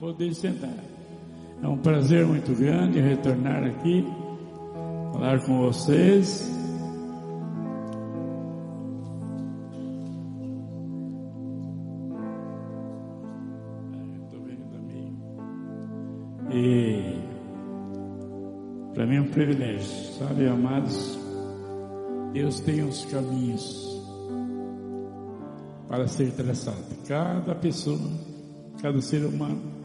Poder sentar. É um prazer muito grande retornar aqui, falar com vocês. E para mim é um privilégio, sabe, amados? Deus tem os caminhos para ser traçado. Cada pessoa, cada ser humano.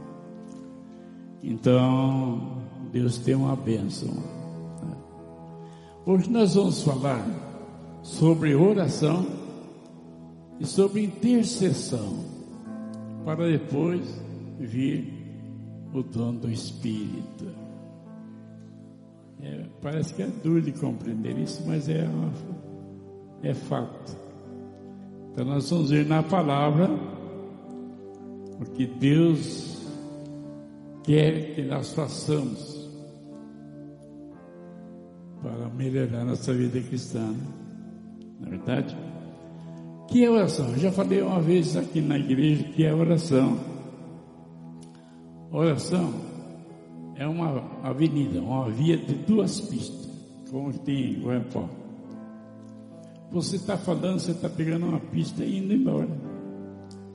Então, Deus tem uma bênção. Hoje nós vamos falar sobre oração e sobre intercessão, para depois vir o dom do Espírito. É, parece que é duro de compreender isso, mas é, uma, é fato. Então nós vamos ver na palavra o que Deus quer que nós façamos para melhorar nossa vida cristã. Na é verdade? Que é oração? Eu já falei uma vez aqui na igreja que é oração. Oração é uma avenida, uma via de duas pistas, como tem em. Você está falando, você está pegando uma pista e indo embora.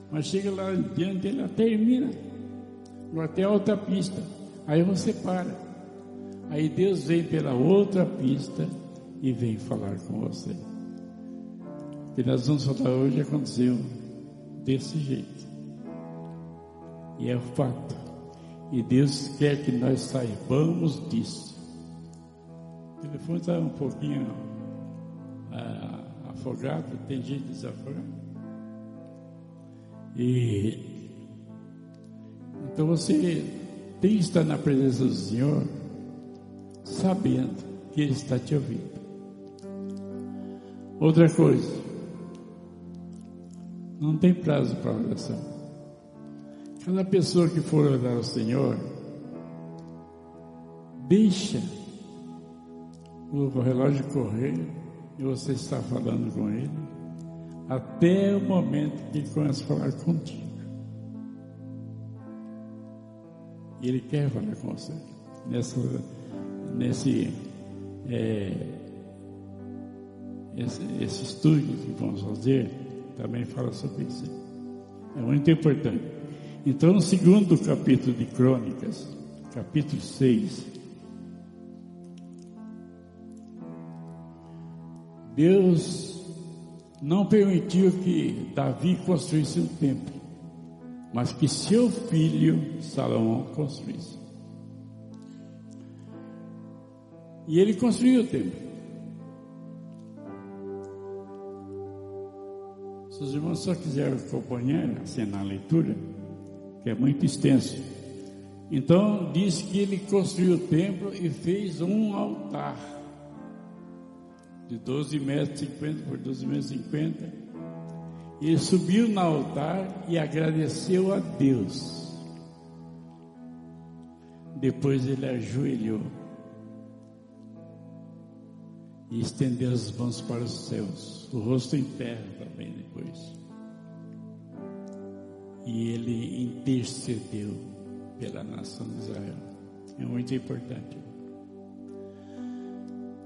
Mas chega lá diante, ela termina. Agora tem outra pista. Aí você para. Aí Deus vem pela outra pista e vem falar com você. Que nós vamos falar hoje aconteceu desse jeito. E é o fato. E Deus quer que nós saibamos disso. O telefone está um pouquinho. Ah, afogado, tem gente desafogado. E então você tem que estar na presença do Senhor, sabendo que Ele está te ouvindo. Outra coisa, não tem prazo para oração. Cada pessoa que for orar ao Senhor, deixa o relógio correr e você está falando com ele, até o momento que ele começa a falar contigo. E ele quer falar com você. Nessa, nesse, é, esse, esse estudo que vamos fazer também fala sobre isso. É muito importante. Então, no segundo capítulo de Crônicas, capítulo 6, Deus não permitiu que Davi construísse um templo, mas que seu filho Salomão construísse. E ele construiu o templo. Se os irmãos só quiserem acompanhar assim na leitura, que é muito extenso. Então diz que ele construiu o templo e fez um altar de 12 metros 50 por 12 metros 50. Ele subiu no altar e agradeceu a Deus. Depois ele ajoelhou e estendeu as mãos para os céus, o rosto em terra também depois. E ele intercedeu pela nação de Israel. É muito importante.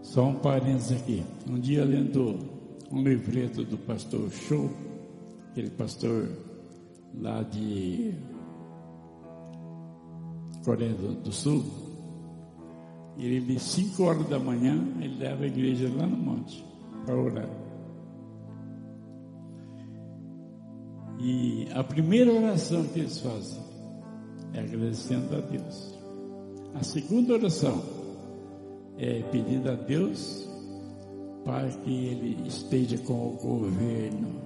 Só um parênteses aqui. Um dia lendo um livreto do pastor Show, aquele pastor lá de Coreia do Sul, ele de 5 horas da manhã, ele leva a igreja lá no monte para orar. E a primeira oração que eles fazem é agradecendo a Deus. A segunda oração é, pedindo a Deus para que Ele esteja com o governo.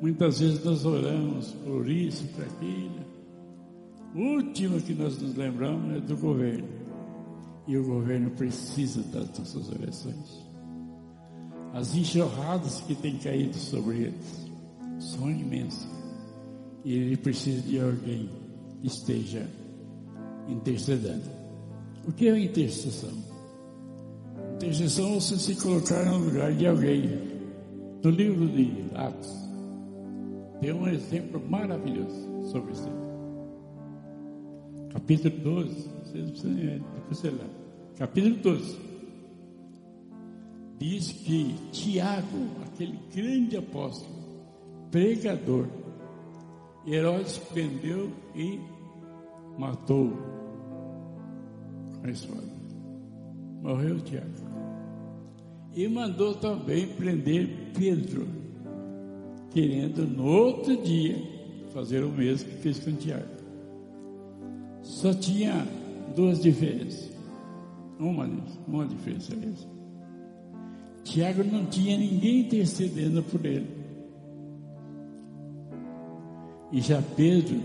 Muitas vezes nós oramos por isso, por aquilo. O último que nós nos lembramos é do governo. E o governo precisa das nossas orações. As enxurradas que têm caído sobre eles são imensas. E ele precisa de alguém que esteja intercedendo. O que é intercessão? Intercessão é você se colocar no lugar de alguém. No livro de Atos, tem um exemplo maravilhoso sobre isso. capítulo 12, depois você lá, capítulo 12, diz que Tiago, aquele grande apóstolo, pregador, Herodes prendeu e matou a espada. Morreu Tiago. E mandou também prender Pedro, querendo no outro dia fazer o mesmo que fez com Tiago. Só tinha duas diferenças. Uma, uma diferença essa. Tiago não tinha ninguém intercedendo por ele. E já Pedro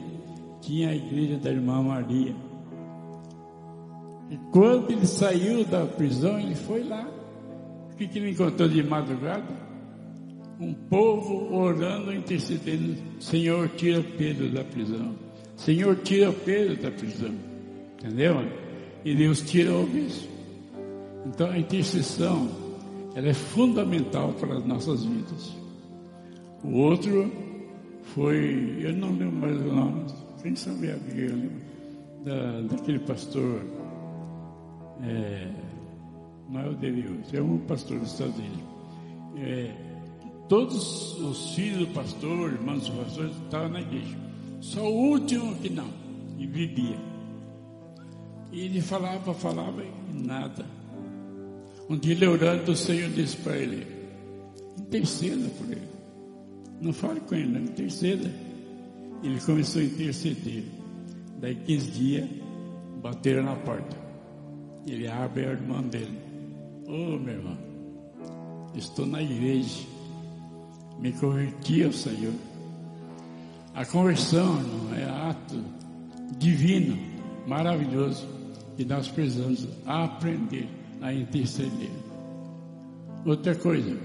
tinha a igreja da irmã Maria. E quando ele saiu da prisão, ele foi lá. O que ele encontrou de madrugada? Um povo orando, intercedendo. Senhor, tira Pedro da prisão. Senhor, tira Pedro da prisão. Entendeu? E Deus tira o bispo. Então a intercessão, ela é fundamental para as nossas vidas. O outro foi, eu não lembro mais o nome, quem sabe a da, daquele pastor, é, não é o hoje, é um pastor dos Estados Unidos. É, todos os filhos do pastor, irmãos do pastor, estavam na igreja. Só o último que não, e vivia. E ele falava, falava e nada. Um dia ele orando, o Senhor disse para ele, interceda por ele. Não fale com ele, não interceda. Ele começou a interceder. Daí 15 dias, bateram na porta. Ele abre a irmã dele. Ô oh, meu irmão, estou na igreja. Me converti ao Senhor. A conversão é ato divino, maravilhoso, e nós precisamos aprender a interceder. Outra coisa,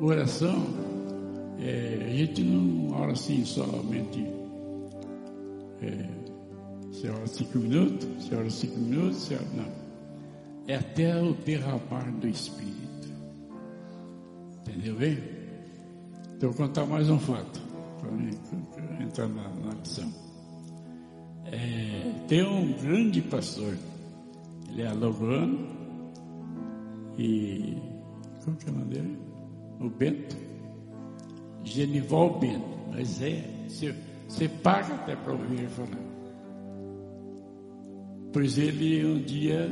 oração é, a gente não ora assim somente. É, você ora cinco minutos, você ora cinco minutos, você ora, não. É até o derramar do Espírito. Entendeu bem? Então, vou contar mais um fato, para entrar na, na. É, tem um grande pastor, ele é alagoano, e. Como que é o nome dele? O Bento. Genival Bento, mas é, você, você paga até para ouvir ele falar. Pois ele um dia,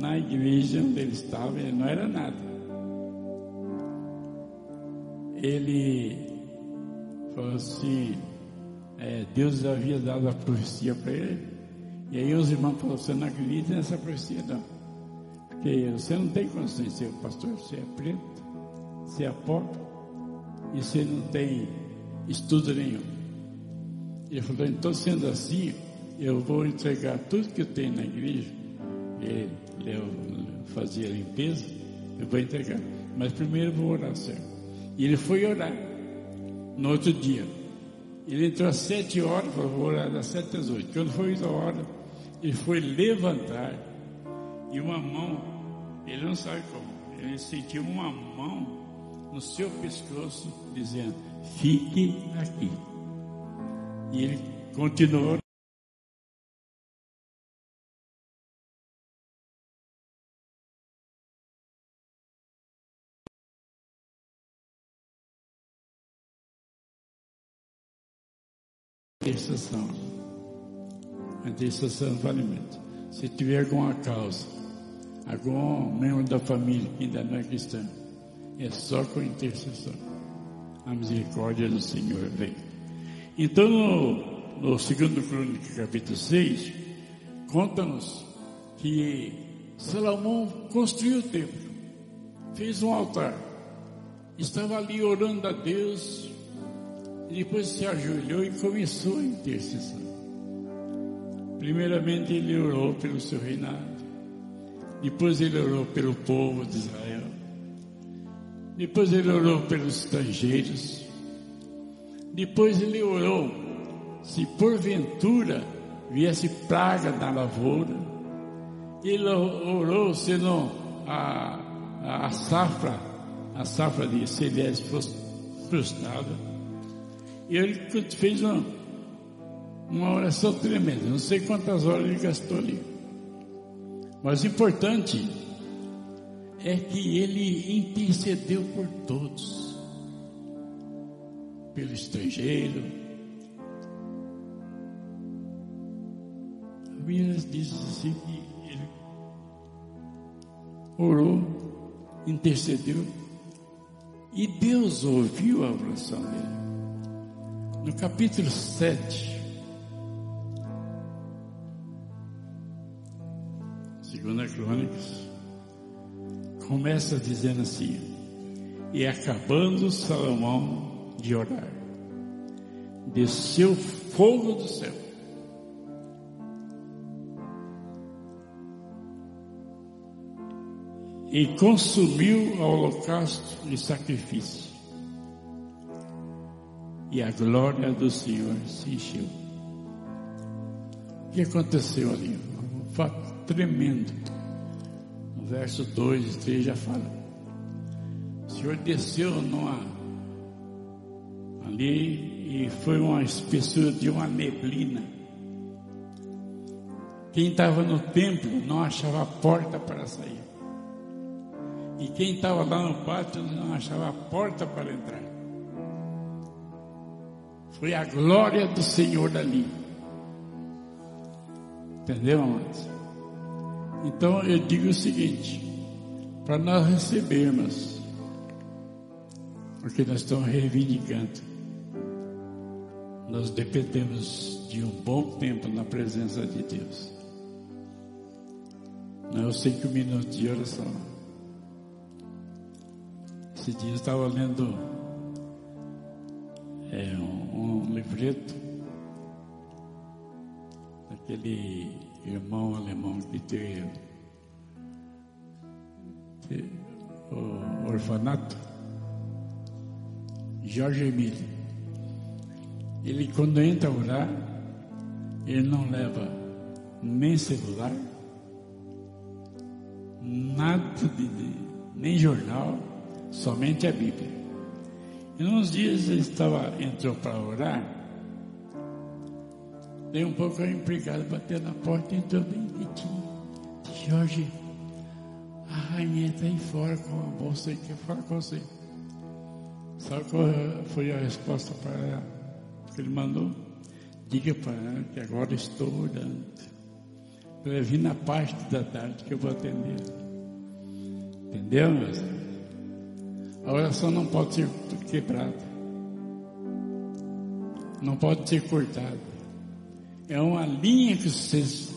na igreja onde ele estava, ele não era nada. Ele falou assim, é, Deus havia dado a profecia para ele. E aí os irmãos falaram, você não acredita nessa profecia não. Porque você não tem ser pastor, você é preto, você é pobre e você não tem estudo nenhum. Ele falou, então sendo assim, eu vou entregar tudo que eu tenho na igreja, ele, fazia limpeza, eu vou entregar. Mas primeiro eu vou orar, Senhor. E ele foi orar no outro dia. Ele entrou às sete horas, falou, vou orar das sete às oito. Quando foi a hora, ele foi levantar e uma mão, ele não sabe como, ele sentiu uma mão no seu pescoço, dizendo: Fique aqui. E ele continuou. Intercessão. A intercessão vale muito. Se tiver alguma causa, algum membro da família que ainda não é cristão, é só com intercessão. A misericórdia do Senhor vem. Então, no, no segundo Crônica, capítulo 6, conta-nos que Salomão construiu o templo, fez um altar, estava ali orando a Deus, e depois se ajoelhou e começou a intercessão. Primeiramente ele orou pelo seu reinado, depois ele orou pelo povo de Israel, depois ele orou pelos estrangeiros. Depois ele orou se porventura viesse praga na lavoura. Ele orou se não a, a safra, a safra de cereais fosse frustrada. E ele fez uma, Uma oração tremenda. Não sei quantas horas ele gastou ali. Mas o importante é que ele intercedeu por todos. Pelo estrangeiro. A Bíblia diz assim que ele orou, intercedeu e Deus ouviu a oração dele. No capítulo 7, segunda Crônicas, começa dizendo assim: E acabando Salomão de orar, desceu fogo do céu. E consumiu o holocausto e sacrifício. E a glória do Senhor se encheu. O que aconteceu ali? Um fato tremendo. No verso 2 e 3 já fala. O Senhor desceu numa, ali e foi uma espessura de uma neblina. Quem estava no templo não achava porta para sair. E quem estava lá no pátio não achava porta para entrar. Foi a glória do Senhor ali. Entendeu, amados? Então eu digo o seguinte: para nós recebermos o que nós estamos reivindicando, nós dependemos de um bom tempo na presença de Deus. Não é os cinco minutos de oração. Esse dia eu estava lendo é, um, um livreto daquele irmão alemão que teve, o orfanato, Jorge Emílio. Ele quando entra a orar, ele não leva nem celular, nada de nem jornal, somente a Bíblia. E uns dias ele estava, entrou para orar, Dei um pouco a empregada bateu na porta e entrou bem quietinho. Jorge, a rainha está aí fora com a bolsa e quer falar com você. Sabe qual foi a resposta para ela que ele mandou? Diga para ela que agora estou orando. Para vir na parte da tarde que eu vou atender. Entendeu, meus A oração não pode ser quebrada. Não pode ser cortada é uma linha que, vocês,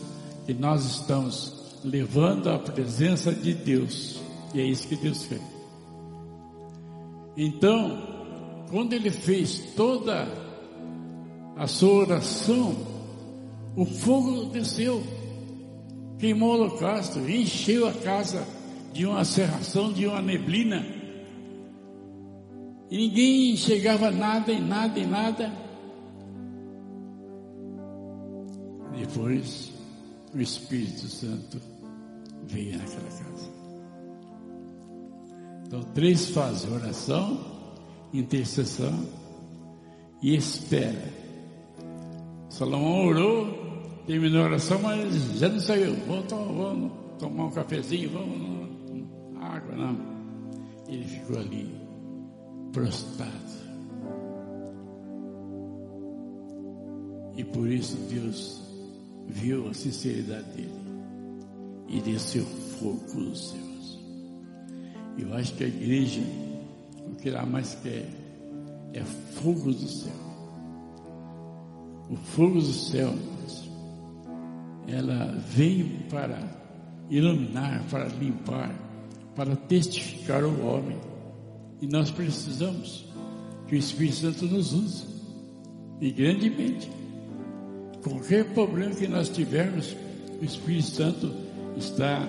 que nós estamos levando à presença de Deus. E é isso que Deus fez. Então, quando ele fez toda a sua oração, o fogo desceu, queimou o holocausto, encheu a casa de uma serração, de uma neblina. E ninguém enxergava nada e nada e nada. Depois, o Espírito Santo veio naquela casa. Então, três fases: oração, intercessão e espera. Salomão orou, terminou a oração, mas já não saiu. Vamos tomar um cafezinho, vamos, água, não. Ele ficou ali, prostrado. E por isso Deus viu a sinceridade dele e desceu fogo dos céus. Eu acho que a igreja, o que ela mais quer é fogo do céu. O fogo do céu, ela veio para iluminar, para limpar, para testificar o homem. E nós precisamos que o Espírito Santo nos use, e grandemente. Qualquer problema que nós tivermos, o Espírito Santo está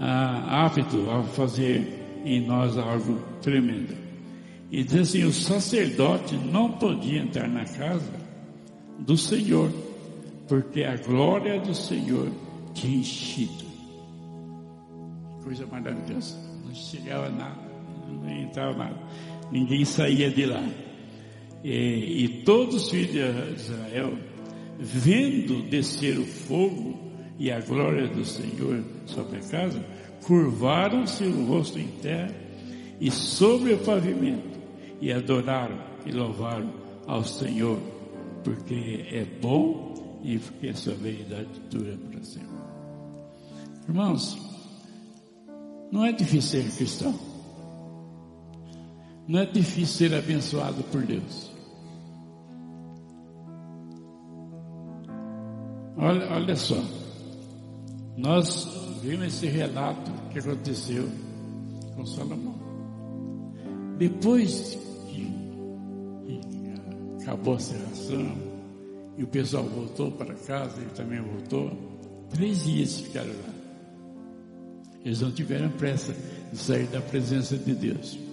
ah, apto a fazer em nós algo tremendo. E diz assim: o sacerdote não podia entrar na casa do Senhor, porque a glória do Senhor tinha enchido. Coisa maravilhosa. Não chegava nada, não entrava nada. Ninguém saía de lá. E, e todos os filhos de Israel vendo descer o fogo e a glória do Senhor sobre a casa, curvaram-se o rosto em terra e sobre o pavimento e adoraram e louvaram ao Senhor, porque é bom e porque a sua verdade dura para sempre. Irmãos, não é difícil ser cristão. Não é difícil ser abençoado por Deus. Olha, olha só. Nós vimos esse relato que aconteceu com Salomão. Depois que, que acabou a serração e o pessoal voltou para casa, ele também voltou, três dias ficaram lá. Eles não tiveram pressa de sair da presença de Deus.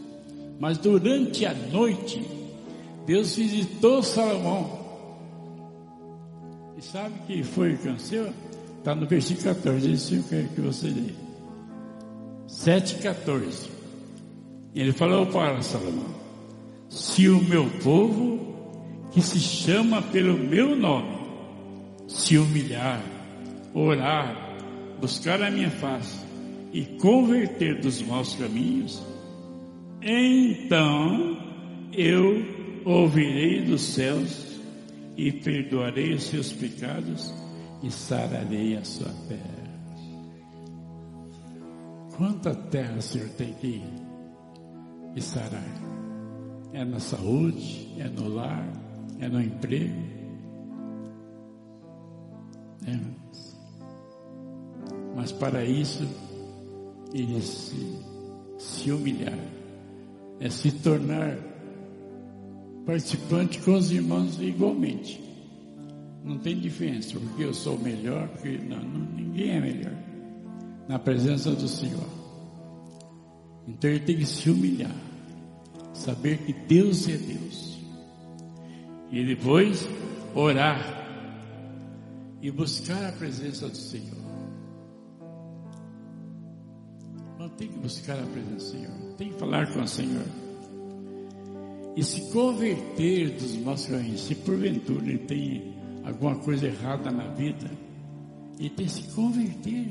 Mas durante a noite, Deus visitou Salomão. E sabe que foi o que aconteceu? Está no versículo 14, isso eu quero que você lê. 7,14. Ele falou para Salomão: Se o meu povo, que se chama pelo meu nome, se humilhar, orar, buscar a minha face, e converter dos maus caminhos, então eu ouvirei dos céus e perdoarei os seus pecados e sararei a sua terra. Quanta terra o Senhor tem que ir sarar? É na saúde, é no lar, é no emprego. É. Mas para isso ele se, se é se tornar participante com os irmãos igualmente. Não tem diferença, porque eu sou melhor, porque não, não, ninguém é melhor na presença do Senhor. Então ele tem que se humilhar, saber que Deus é Deus. E depois orar e buscar a presença do Senhor. Tem que buscar a presença do Senhor, tem que falar com o Senhor. E se converter dos maus caminhos, se porventura ele tem alguma coisa errada na vida, ele tem que se converter.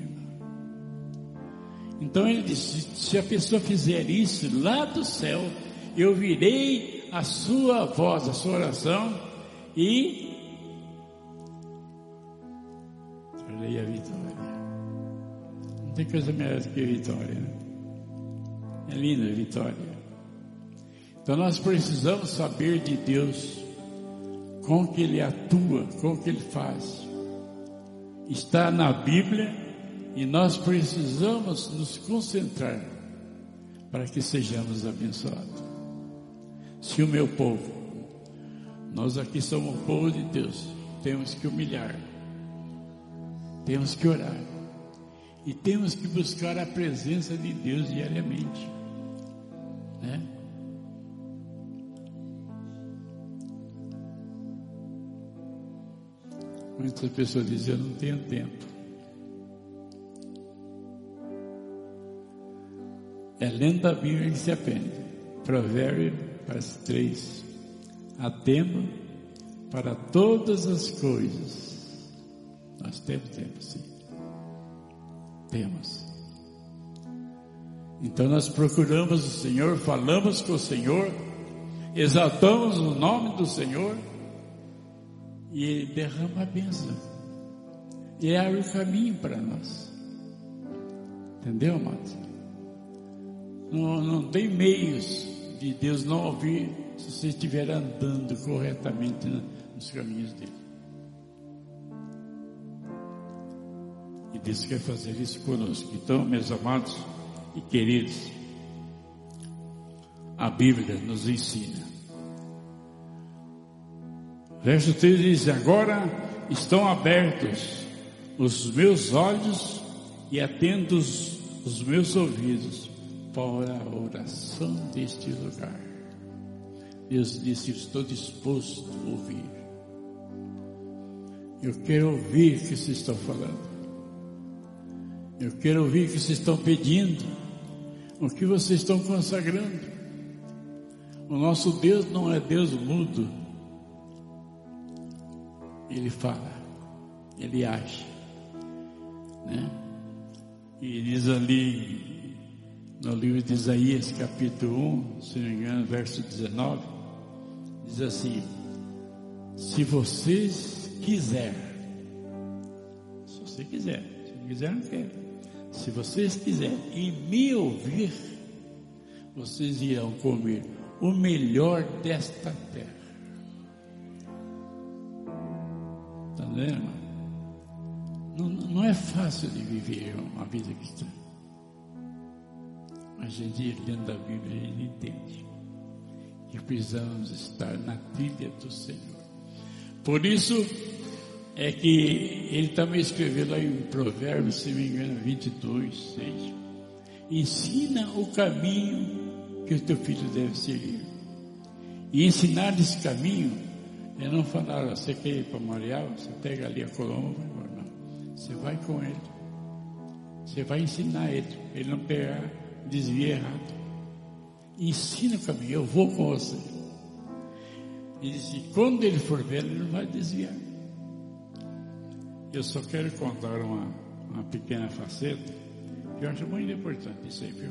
Então ele disse: se a pessoa fizer isso lá do céu, eu virei a sua voz, a sua oração e Não tem coisa melhor do que vitória, né? É linda a vitória. Então nós precisamos saber de Deus, com que Ele atua, com que Ele faz. Está na Bíblia e nós precisamos nos concentrar para que sejamos abençoados. Se o meu povo, nós aqui somos o povo de Deus, temos que humilhar, temos que orar e temos que buscar a presença de Deus diariamente. Né? Muitas pessoas dizem, eu não tenho tempo. É lendo a Bíblia que se aprende. Provérbio as três. Atendo para todas as coisas. Nós temos tempo, sim temos. Então nós procuramos o Senhor, falamos com o Senhor, exaltamos o nome do Senhor e Ele derrama a bênção e abre o caminho para nós. Entendeu, amados? Não, não tem meios de Deus não ouvir se você estiver andando corretamente nos caminhos dele. Deus quer fazer isso conosco. Então, meus amados e queridos, a Bíblia nos ensina. Verso 3 diz: Agora estão abertos os meus olhos e atentos os meus ouvidos para a oração deste lugar. Deus disse: Estou disposto a ouvir. Eu quero ouvir o que vocês estão falando. Eu quero ouvir o que vocês estão pedindo, o que vocês estão consagrando. O nosso Deus não é Deus mudo. ele fala, ele age. Né? E diz ali no livro de Isaías, capítulo 1, se não me engano, verso 19, diz assim: Se vocês quiserem, se você quiser, se não quiser, não quer. Se vocês quiserem e me ouvir, vocês irão comer o melhor desta terra. Está vendo? Não, não é fácil de viver uma vida cristã. Mas a gente, dentro da Bíblia, a gente entende que precisamos estar na trilha do Senhor. Por isso é que ele também escreveu lá em Provérbios, se me engano, 22, 6. Ensina o caminho que o teu filho deve seguir. E ensinar esse caminho é não falar, você quer ir para Marial, você pega ali a colomba, você vai com ele. Você vai ensinar ele. Ele não pegar, desvia errado. Ensina o caminho. Eu vou com você. E disse, quando ele for velho, ele não vai desviar. Eu só quero contar uma, uma pequena faceta que eu acho muito importante isso aí, viu?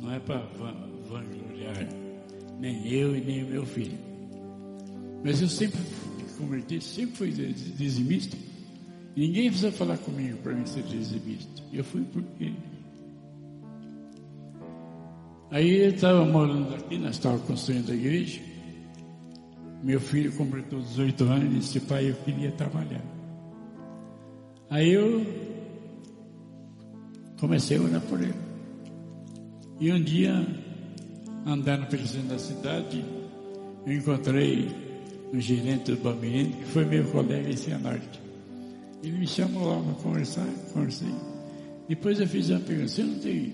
Não é para vangloriar nem eu e nem meu filho. Mas eu sempre me converti, sempre fui dizimista. Ninguém precisa falar comigo para mim ser dizimista. Eu fui porque. Aí ele estava morando aqui, nós estávamos construindo a igreja. Meu filho completou 18 anos e disse, pai, eu queria trabalhar. Aí eu comecei a orar por ele. E um dia, andando pelo centro da cidade, eu encontrei um gerente do Bambiente, que foi meu colega em Cianorte. Ele me chamou lá para conversar, conversei. Depois eu fiz uma pergunta, você não tem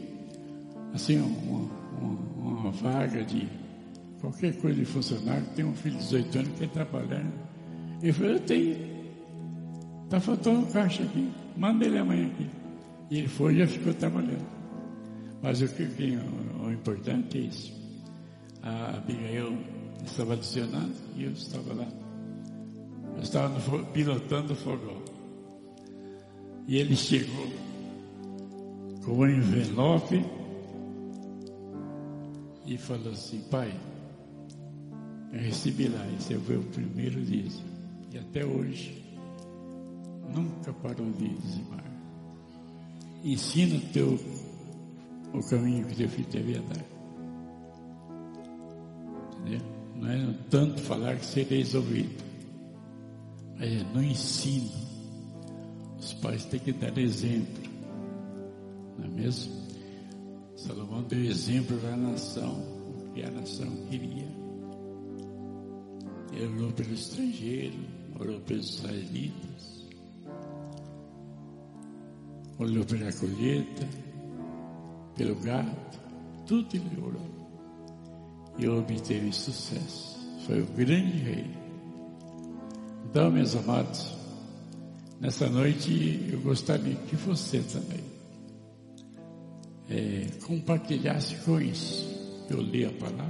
assim uma, uma, uma vaga de qualquer coisa de funcionário, tem um filho de 18 anos que quer trabalhar. Ele falou, eu tenho. Está faltando um caixa aqui, manda ele amanhã aqui. E ele foi e já ficou trabalhando. Mas o que, o, o importante é isso. A Abigail estava adicionando e eu estava lá. Eu estava no, pilotando o fogão. E ele chegou com um envelope e falou assim, pai, eu recebi lá, esse foi o primeiro dízimo. E até hoje nunca parou de dizimar. Ensina o teu o caminho que teu filho devia dar. Entendeu? Não é tanto falar que sereis ouvido, mas é no ensino os pais têm que dar exemplo, não é mesmo? Salomão deu exemplo para a nação, o que a nação queria. Ele orou pelo estrangeiro, orou pelos israelitas, olhou pela colheita, pelo gato, tudo ele orou. E obteve sucesso. Foi o grande rei. Então, meus amados, Nessa noite eu gostaria que você também é, compartilhasse com isso. Eu li a palavra,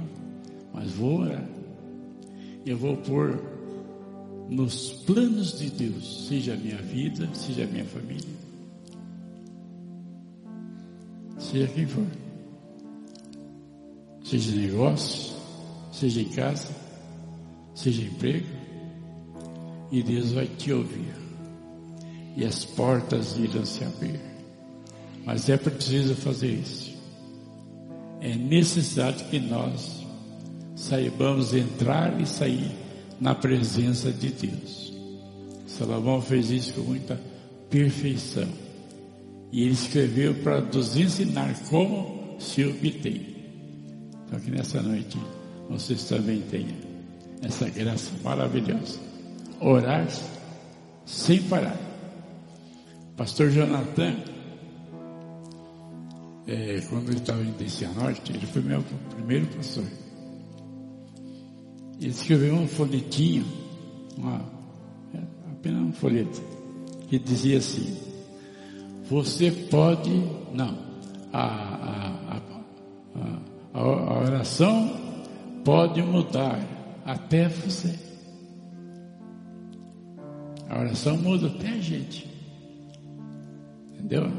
mas vou orar. Eu vou pôr nos planos de Deus, seja a minha vida, seja a minha família, seja quem for, seja negócio, seja em casa, seja emprego, e Deus vai te ouvir e as portas irão se abrir. Mas é preciso fazer isso. É necessário que nós saibamos entrar e sair na presença de Deus. Salomão fez isso com muita perfeição. E ele escreveu para nos ensinar como se obtém. Então que nessa noite vocês também tenham essa graça maravilhosa. Orar sem parar. Pastor Jonathan, é, quando ele estava em Cianorte, ele foi meu primeiro pastor. Ele escreveu um folhetinho, uma, é, apenas um folheto, que dizia assim, você pode, não, a, a, a, a oração pode mudar até você. A oração muda até a gente. Entendeu?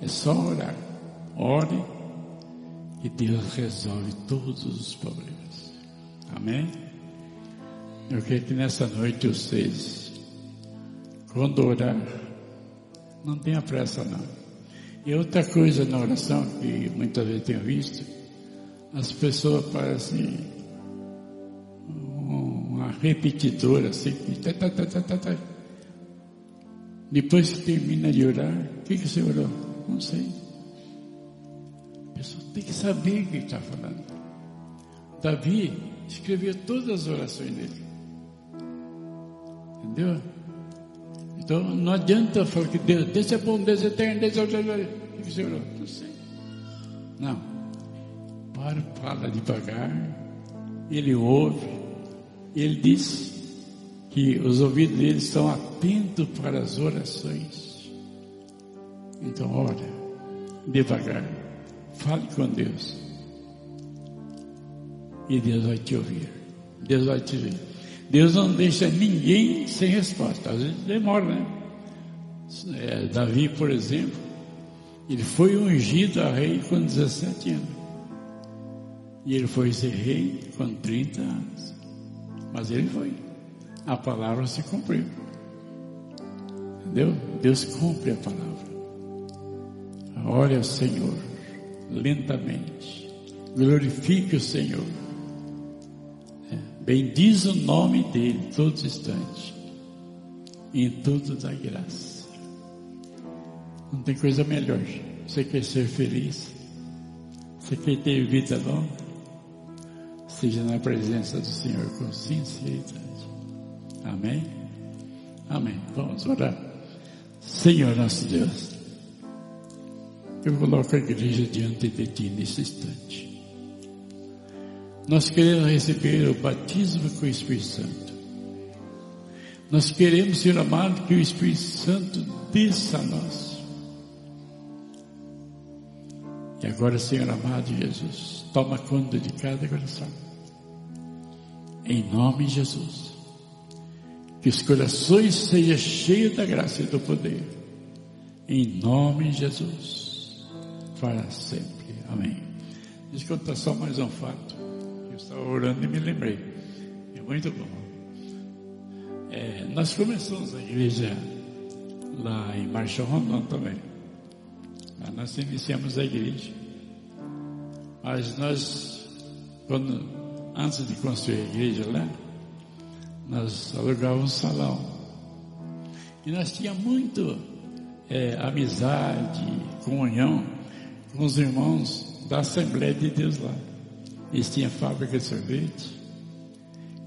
É só orar. Ore e Deus resolve todos os problemas. Amém? Eu quero que nessa noite vocês, quando orar, não tenha pressa não. E outra coisa na oração que muitas vezes tenho visto, as pessoas parecem uma repetidora assim, tá, tá, tá, tá, tá, tá. Depois que termina de orar, o que, que você orou? Não sei. A pessoa tem que saber o que está falando. Davi escreveu todas as orações dele. Entendeu? Então não adianta falar que Deus, Deus é bom, Deus é eterno, Deus é o que? Não sei. Não. Para, fala devagar. Ele ouve. Ele diz que os ouvidos dele estão atentos para as orações. Então, ora, devagar, fale com Deus. E Deus vai te ouvir. Deus vai te ver. Deus não deixa ninguém sem resposta. Às vezes demora, né? É, Davi, por exemplo, ele foi ungido a rei com 17 anos. E ele foi ser rei com 30 anos. Mas ele foi a palavra se cumpriu. Entendeu? Deus cumpre a palavra. Olha Senhor lentamente. Glorifique o Senhor. Bendiz o nome dele todos os instantes. Em tudo dá graça. Não tem coisa melhor. Você quer ser feliz? Você quer ter vida longa? Seja na presença do Senhor com sinceridade. Amém? Amém. Vamos orar. Senhor nosso Deus, eu coloco a igreja diante de Ti nesse instante. Nós queremos receber o batismo com o Espírito Santo. Nós queremos, Senhor amado, que o Espírito Santo desça a nós. E agora, Senhor amado Jesus, toma conta de cada coração. Em nome de Jesus. Que os corações sejam cheios da graça e do poder. Em nome de Jesus. Para sempre. Amém. Deixa eu contar só mais um fato. Estava orando e me lembrei. É muito bom. É, nós começamos a igreja lá em Marcha Rondon também. Nós iniciamos a igreja. Mas nós, quando, antes de construir a igreja lá, nós alugávamos um salão. E nós tínhamos muito é, amizade, comunhão com os irmãos da Assembleia de Deus lá. Eles tinham fábrica de sorvete.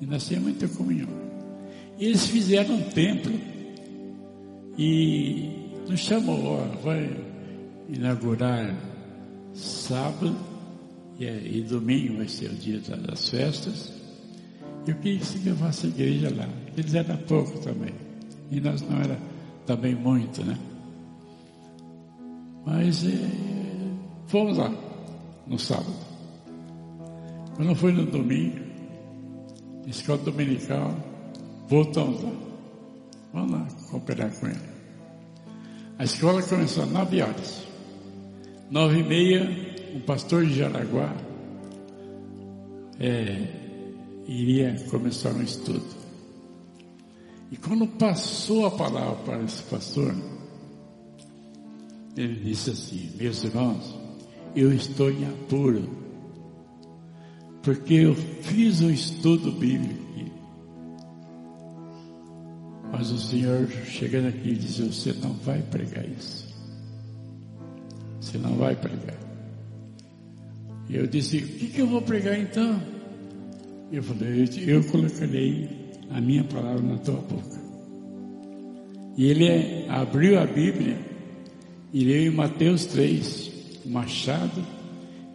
E nós tínhamos muita comunhão. Eles fizeram um templo. E nos chamou, ó, vai inaugurar sábado e, e domingo vai ser o dia das festas. Eu quis que levasse a igreja lá. Eles eram pouco também. E nós não era também muito, né? Mas é, fomos lá no sábado. Quando foi no domingo, escola dominical, voltamos lá. Vamos lá cooperar com ele. A escola começou às nove horas. Nove e meia, um pastor de Jaraguá, é, iria começar um estudo. E quando passou a palavra para esse pastor, ele disse assim: Meus irmãos, eu estou em apuro, porque eu fiz um estudo bíblico. Mas o Senhor, chegando aqui, disse: Você não vai pregar isso. Você não vai pregar. E eu disse: O que, que eu vou pregar então? Eu falei, eu colocarei a minha palavra na tua boca. E ele abriu a Bíblia e leu em Mateus 3, o machado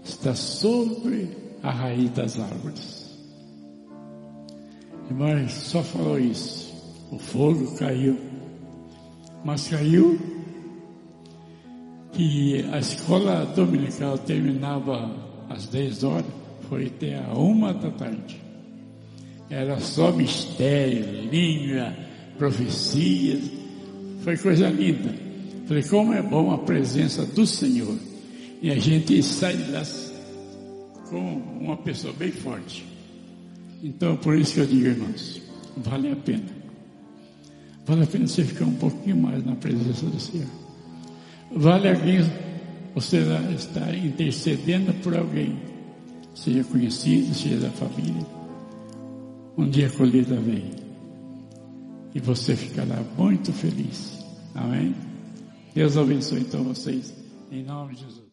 está sobre a raiz das árvores. Irmãos, só falou isso. O fogo caiu. Mas caiu que a escola dominical terminava às 10 horas, foi até a uma da tarde. Era só mistério, língua, profecias. Foi coisa linda. Falei, como é bom a presença do Senhor. E a gente sai lá com uma pessoa bem forte. Então, por isso que eu digo, irmãos, vale a pena. Vale a pena você ficar um pouquinho mais na presença do Senhor. Vale alguém, você está intercedendo por alguém, seja conhecido, seja da família. Um dia a colheita vem. E você ficará muito feliz. Amém? Deus abençoe então vocês. Em nome de Jesus.